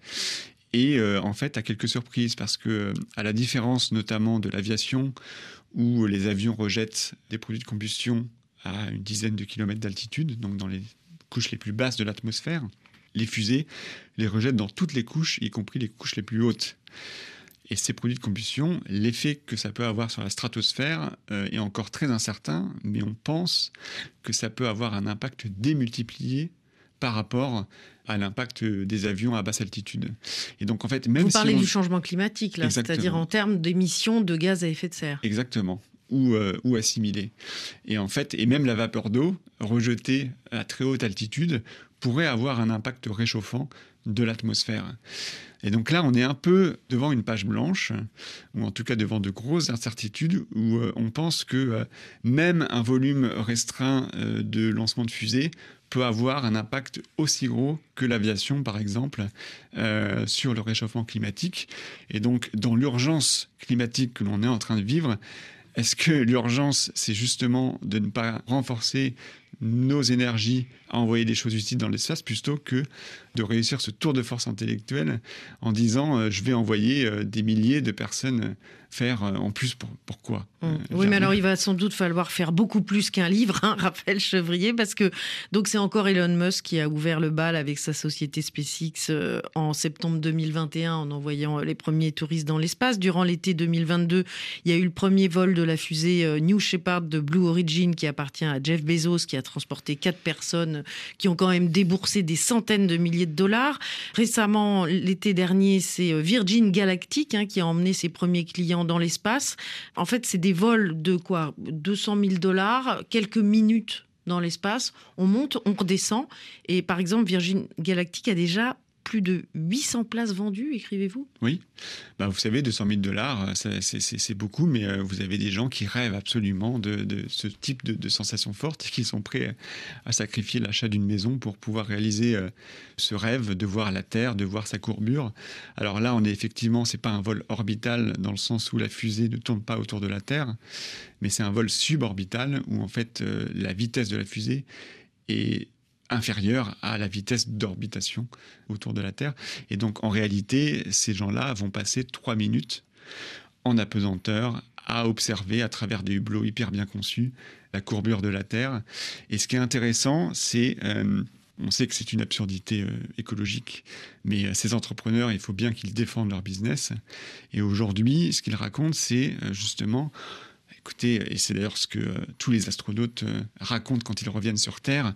Et en fait, à quelques surprises, parce que, à la différence notamment de l'aviation, où les avions rejettent des produits de combustion à une dizaine de kilomètres d'altitude, donc dans les couches les plus basses de l'atmosphère, les fusées les rejettent dans toutes les couches, y compris les couches les plus hautes. Et ces produits de combustion, l'effet que ça peut avoir sur la stratosphère euh, est encore très incertain, mais on pense que ça peut avoir un impact démultiplié par rapport à l'impact des avions à basse altitude. Et donc en fait, même Vous parlez du changement climatique là, c'est-à-dire en termes d'émissions de gaz à effet de serre. Exactement ou, euh, ou assimilée. Et en fait, et même la vapeur d'eau rejetée à très haute altitude pourrait avoir un impact réchauffant de l'atmosphère. Et donc là, on est un peu devant une page blanche, ou en tout cas devant de grosses incertitudes, où euh, on pense que euh, même un volume restreint euh, de lancement de fusées peut avoir un impact aussi gros que l'aviation, par exemple, sur le réchauffement climatique. Et donc, dans l'urgence climatique que l'on est en train de vivre, est-ce que l'urgence, c'est justement de ne pas renforcer nos énergies à envoyer des choses utiles dans l'espace plutôt que de réussir ce tour de force intellectuelle en disant euh, je vais envoyer euh, des milliers de personnes faire euh, en plus pour, pourquoi mmh. Oui, mais alors il va sans doute falloir faire beaucoup plus qu'un livre, hein, *laughs* Raphaël Chevrier, parce que donc c'est encore Elon Musk qui a ouvert le bal avec sa société SpaceX en septembre 2021 en envoyant les premiers touristes dans l'espace. Durant l'été 2022, il y a eu le premier vol de la fusée New Shepard de Blue Origin qui appartient à Jeff Bezos, qui a transporté quatre personnes qui ont quand même déboursé des centaines de milliers de dollars. Récemment, l'été dernier, c'est euh, Virgin Galactic hein, qui a emmené ses premiers clients dans l'espace. En fait, c'est des vols de quoi? 200 000 dollars, quelques minutes dans l'espace. On monte, on redescend. Et par exemple, Virgin Galactic a déjà plus de 800 places vendues, écrivez-vous? Oui. Bah, vous savez, 200 000 dollars, c'est beaucoup, mais euh, vous avez des gens qui rêvent absolument de, ce type de, sensations fortes et qui sont prêts à sacrifier l'achat d'une maison pour pouvoir réaliser euh, ce rêve de voir la Terre, de voir sa courbure. Alors là, on est effectivement, c'est pas un vol orbital dans le sens où la fusée ne tourne pas autour de la Terre, mais c'est un vol suborbital où en fait euh, la vitesse de la fusée est inférieure à la vitesse d'orbitation autour de la Terre. Et donc, en réalité, ces gens-là vont passer trois minutes en apesanteur à observer à travers des hublots hyper bien conçus la courbure de la Terre. Et ce qui est intéressant, c'est... Euh, on sait que c'est une absurdité euh, écologique, mais euh, ces entrepreneurs, il faut bien qu'ils défendent leur business. Et aujourd'hui, ce qu'ils racontent, c'est justement écoutez, et c'est d'ailleurs ce que tous les astronautes racontent quand ils reviennent sur Terre,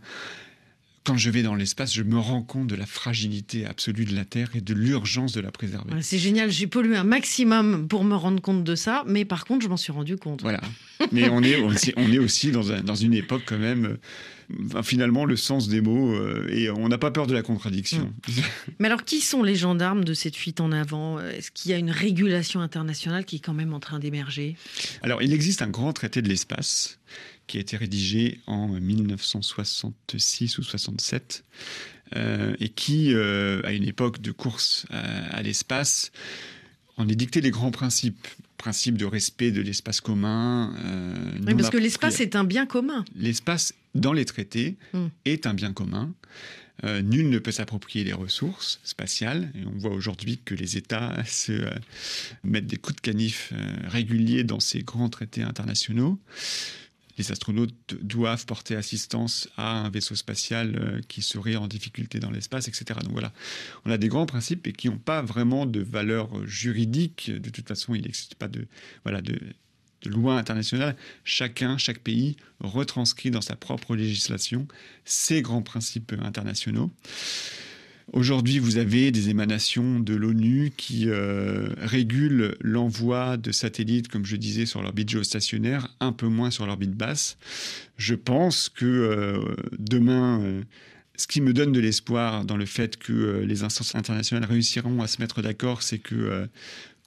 quand je vais dans l'espace, je me rends compte de la fragilité absolue de la Terre et de l'urgence de la préserver. C'est génial, j'ai pollué un maximum pour me rendre compte de ça, mais par contre, je m'en suis rendu compte. Voilà. Mais on est aussi, *laughs* on est aussi dans, un, dans une époque quand même, euh, finalement, le sens des mots, euh, et on n'a pas peur de la contradiction. Mm. mais alors, qui sont les gendarmes de cette fuite en avant? Est-ce qu'il y a une régulation internationale qui est quand même en train d'émerger? Alors, il existe un grand traité de l'espace qui a été rédigé en 1966 ou 67 euh, et qui, euh, à une époque de course à, l'espace, en est dicté les grands principes. Principe de respect de l'espace commun. Euh, oui, parce que l'espace est un bien commun. L'espace, dans les traités, hmm. est un bien commun. nul ne peut s'approprier les ressources spatiales. Et on voit aujourd'hui que les États *laughs* se mettent des coups de canif réguliers dans ces grands traités internationaux les astronautes doivent porter assistance à un vaisseau spatial euh, qui serait en difficulté dans l'espace, etc. Donc voilà, on a des grands principes et qui n'ont pas vraiment de valeur juridique. De toute façon, il n'existe pas de, de loi internationale. Chacun, chaque pays retranscrit dans sa propre législation ces grands principes internationaux. Aujourd'hui, vous avez des émanations de l'ONU qui euh, régulent l'envoi de satellites, comme je disais, sur l'orbite géostationnaire, un peu moins sur l'orbite basse. Je pense que euh, demain, euh, ce qui me donne de l'espoir dans le fait que les instances internationales réussiront à se mettre d'accord, c'est que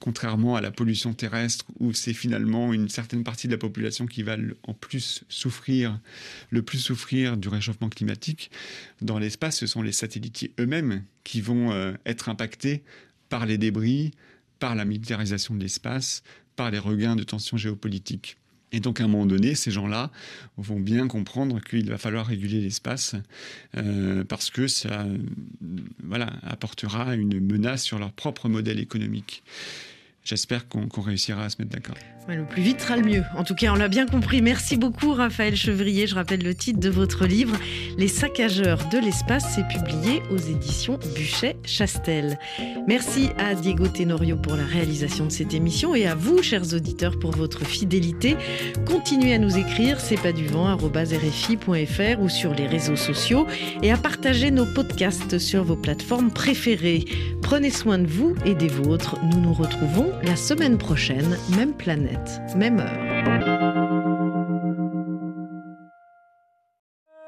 contrairement à la pollution terrestre où c'est finalement une certaine partie de la population qui va en plus souffrir, le plus souffrir du réchauffement climatique, dans l'espace, ce sont les satellites eux-mêmes qui vont euh, être impactés par les débris, par la militarisation de l'espace, par les regains de tensions géopolitiques. Et donc, à un moment donné, ces gens-là vont bien comprendre qu'il va falloir réguler l'espace euh, parce que ça voilà, apportera une menace sur leur propre modèle économique j'espère qu'on réussira à se mettre d'accord. le plus vite sera le mieux. En tout cas, on l'a bien compris. Merci beaucoup, Raphaël Chevrier. Je rappelle le titre de votre livre, Les saccageurs de l'espace. C'est publié aux éditions Buchet-Chastel. Merci à Diego Tenorio pour la réalisation de cette émission et à vous, chers auditeurs, pour votre fidélité. Continuez à nous écrire, c'est pas du vent, rfi.fr ou sur les réseaux sociaux et à partager nos podcasts sur vos plateformes préférées. Prenez soin de vous et des vôtres. Nous nous retrouvons la semaine prochaine, même planète, même heure.